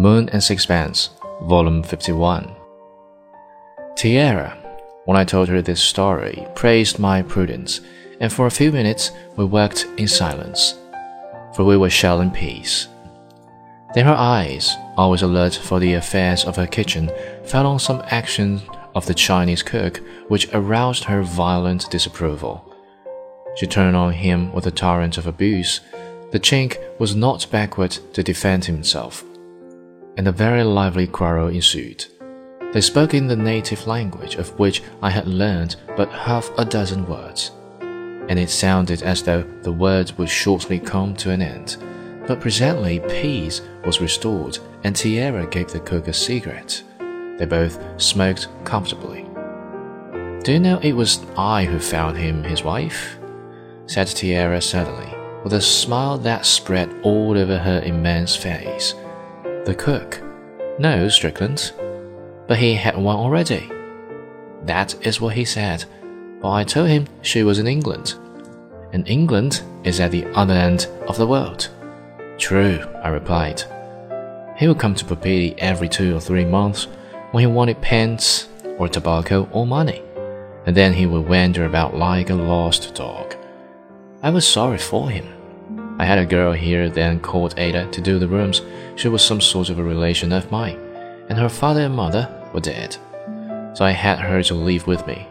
The Moon and Sixpence, Volume 51. Tiare, when I told her this story, praised my prudence, and for a few minutes we worked in silence, for we were shelling peas. Then her eyes, always alert for the affairs of her kitchen, fell on some action of the Chinese cook which aroused her violent disapproval. She turned on him with a torrent of abuse. The Chink was not backward to defend himself and a very lively quarrel ensued. They spoke in the native language of which I had learned but half a dozen words, and it sounded as though the words would shortly come to an end. But presently peace was restored, and Tiare gave the cook a cigarette. They both smoked comfortably. Do you know it was I who found him his wife? said Tiare suddenly, with a smile that spread all over her immense face. The cook. No, Strickland. But he had one already. That is what he said. But I told him she was in England. And England is at the other end of the world. True, I replied. He would come to Papeete every two or three months when he wanted pence or tobacco or money, and then he would wander about like a lost dog. I was sorry for him. I had a girl here then called Ata to do the rooms. She was some sort of a relation of mine, and her father and mother were dead. So I had her to live with me.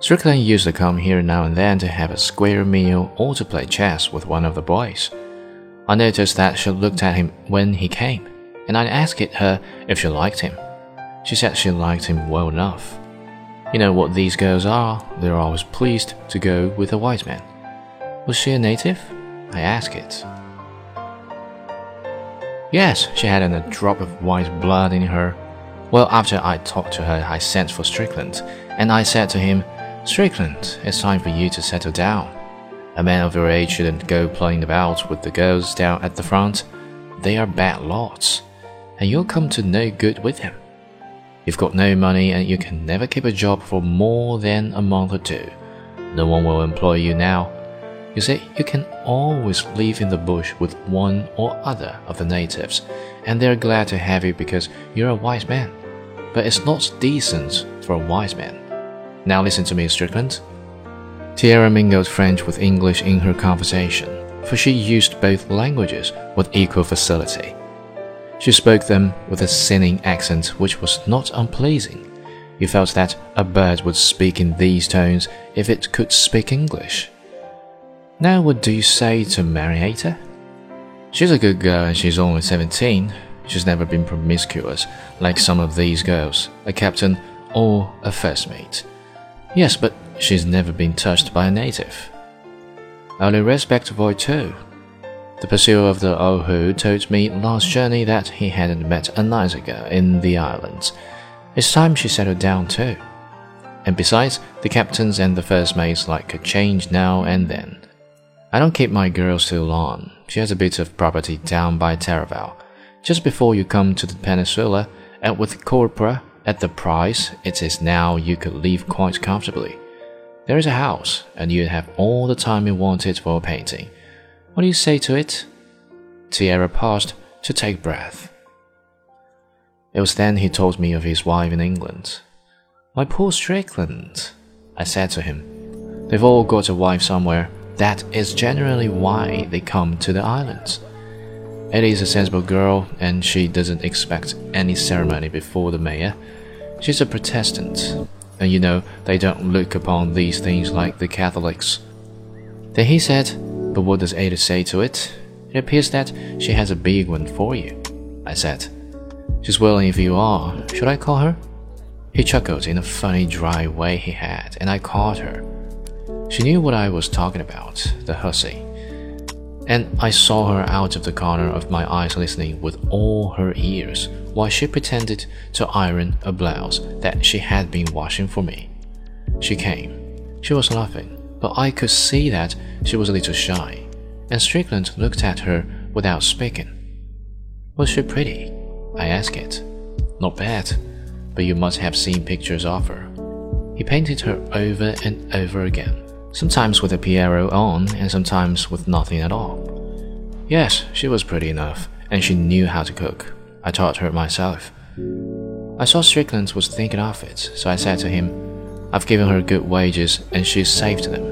Strickland used to come here now and then to have a square meal or to play chess with one of the boys. I noticed that she looked at him when he came, and I asked her if she liked him. She said she liked him well enough. You know what these girls are, they're always pleased to go with a white man. Was she a native? I asked it. Yes, she hadn't a drop of white blood in her. Well, after I talked to her, I sent for Strickland, and I said to him, Strickland, it's time for you to settle down. A man of your age shouldn't go playing about with the girls down at the front. They are bad lots, and you'll come to no good with them. You've got no money, and you can never keep a job for more than a month or two. No one will employ you now you see, you can always live in the bush with one or other of the natives, and they're glad to have you because you're a wise man. But it's not decent for a wise man. Now listen to me, Strickland. Tiare mingled French with English in her conversation, for she used both languages with equal facility. She spoke them with a sinning accent which was not unpleasing. You felt that a bird would speak in these tones if it could speak English. Now, what do you say to Marietta? She's a good girl and she's only 17. She's never been promiscuous like some of these girls, a captain or a first mate. Yes, but she's never been touched by a native. Only respect boy too. The pursuer of the Ohu told me last journey that he hadn't met a nicer girl in the islands. It's time she settled down too. And besides, the captains and the first mates like a change now and then. I don't keep my girls too long. She has a bit of property down by Taravao, just before you come to the peninsula, and with copra at the price it is now, you could live quite comfortably. There is a house, and you'd have all the time you wanted for painting. What do you say to it? Tiare paused to take breath. It was then he told me of his wife in England. My poor Strickland, I said to him. They've all got a wife somewhere that is generally why they come to the islands. Ata is a sensible girl, and she doesn't expect any ceremony before the mayor. She's a Protestant, and you know they don't look upon these things like the Catholics. Then he said, But what does Ata say to it? It appears that she has a big one for you. I said, She's willing if you are. Should I call her? He chuckled in a funny, dry way he had, and I called her. She knew what I was talking about, the hussy. and I saw her out of the corner of my eyes listening with all her ears while she pretended to iron a blouse that she had been washing for me. She came. She was laughing, but I could see that she was a little shy, and Strickland looked at her without speaking. Was she pretty? I asked it. Not bad, but you must have seen pictures of her. He painted her over and over again sometimes with a pareo on and sometimes with nothing at all. Yes, she was pretty enough, and she knew how to cook. I taught her myself. I saw Strickland was thinking of it, so I said to him, I've given her good wages and she's saved them.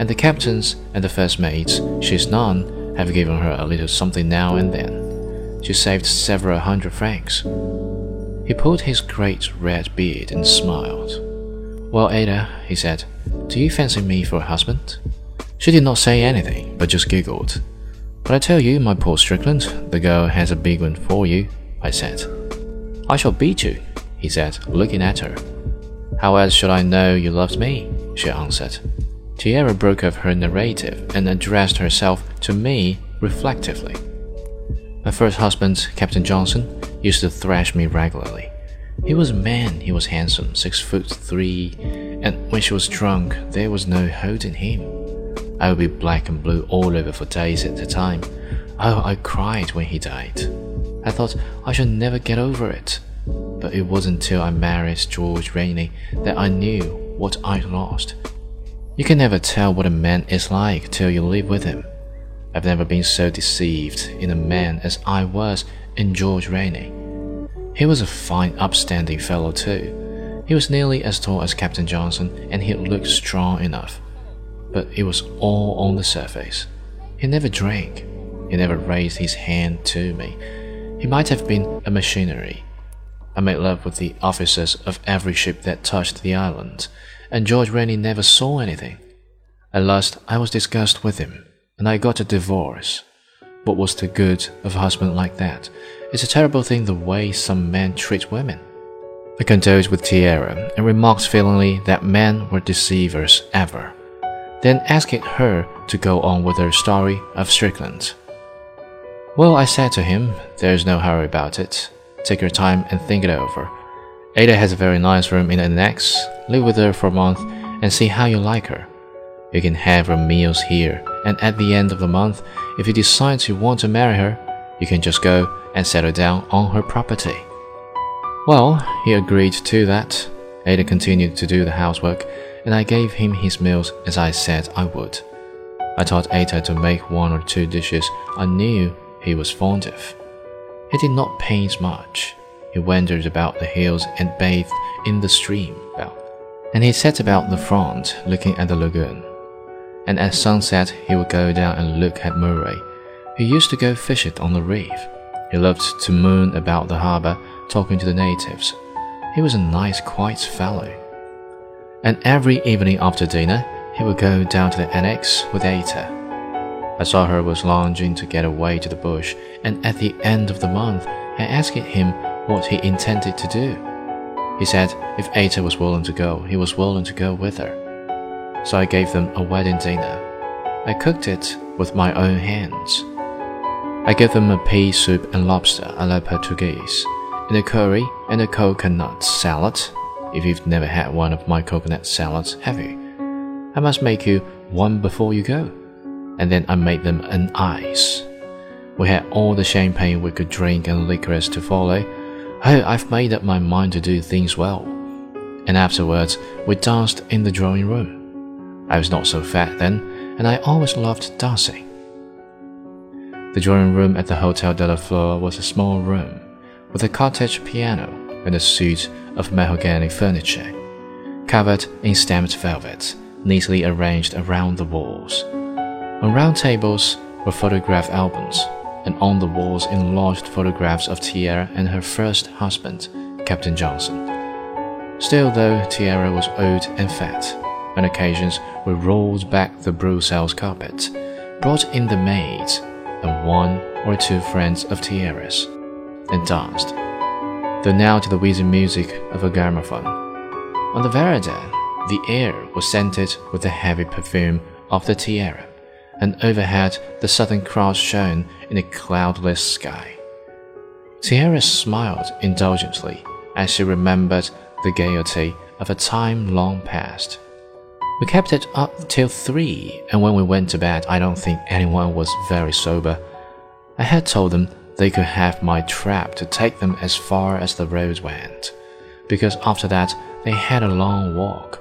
And the captains and the first mates she's none, have given her a little something now and then. She saved several hundred francs. He pulled his great red beard and smiled. Well, Ata, he said, do you fancy me for a husband? She did not say anything, but just giggled. But I tell you, my poor Strickland, the girl has a big one for you, I said. I shall beat you, he said, looking at her. How else should I know you loved me? she answered. Tiare broke off her narrative and addressed herself to me reflectively. My first husband, Captain Johnson, used to thrash me regularly. He was a man, he was handsome, six foot three, and when she was drunk, there was no holding him. I would be black and blue all over for days at a time. Oh, I cried when he died. I thought I should never get over it. But it wasn't till I married George Rainey that I knew what I'd lost. You can never tell what a man is like till you live with him. I've never been so deceived in a man as I was in George Rainey. He was a fine, upstanding fellow, too. He was nearly as tall as Captain Johnson, and he looked strong enough. But it was all on the surface. He never drank. He never raised his hand to me. He might have been a machinery. I made love with the officers of every ship that touched the island, and George Rainey never saw anything. At last, I was disgusted with him, and I got a divorce. What was the good of a husband like that? It's a terrible thing the way some men treat women. I condoled with Tiare and remarked feelingly that men were deceivers ever, then asking her to go on with her story of Strickland. Well, I said to him, there's no hurry about it. Take your time and think it over. Ata has a very nice room in the annex. Live with her for a month and see how you like her. You can have her meals here, and at the end of the month, if you decide you want to marry her, you can just go and settle down on her property. Well, he agreed to that. Ata continued to do the housework, and I gave him his meals as I said I would. I taught Ata to make one or two dishes I knew he was fond of. He did not paint much. He wandered about the hills and bathed in the stream well, and he sat about the front looking at the lagoon. And at sunset he would go down and look at Murea, He used to go fishing on the reef. He loved to moon about the harbor, talking to the natives. He was a nice, quiet fellow. And every evening after dinner, he would go down to the annex with Ata. I saw her was longing to get away to the bush, and at the end of the month, I asked him what he intended to do. He said if Ata was willing to go, he was willing to go with her. So I gave them a wedding dinner. I cooked it with my own hands. I gave them a pea soup and lobster a la Portuguese, and a curry and a coconut salad. If you've never had one of my coconut salads, have you? I must make you one before you go. And then I made them an ice. We had all the champagne we could drink and liquors to follow. Oh, I've made up my mind to do things well. And afterwards, we danced in the drawing room. I was not so fat then, and I always loved dancing. The drawing room at the Hotel de la Fleur was a small room with a cottage piano and a suite of mahogany furniture, covered in stamped velvet, neatly arranged around the walls. On round tables were photograph albums, and on the walls enlarged photographs of Tiare and her first husband, Captain Johnson. Still, though Tiare was old and fat, on occasions we rolled back the Brussels carpet, brought in the maids, and one or two friends of Tiare's, and danced, though now to the wheezing music of a gramophone. On the veranda, the air was scented with the heavy perfume of the tiare, and overhead the Southern Cross shone in a cloudless sky. Tiare smiled indulgently as she remembered the gaiety of a time long past. We kept it up till three, and when we went to bed, I don't think anyone was very sober. I had told them they could have my trap to take them as far as the road went, because after that they had a long walk.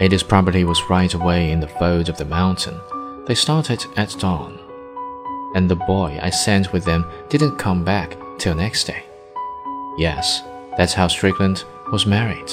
Ata's property was right away in the fold of the mountain. They started at dawn, and the boy I sent with them didn't come back till next day. Yes, that's how Strickland was married.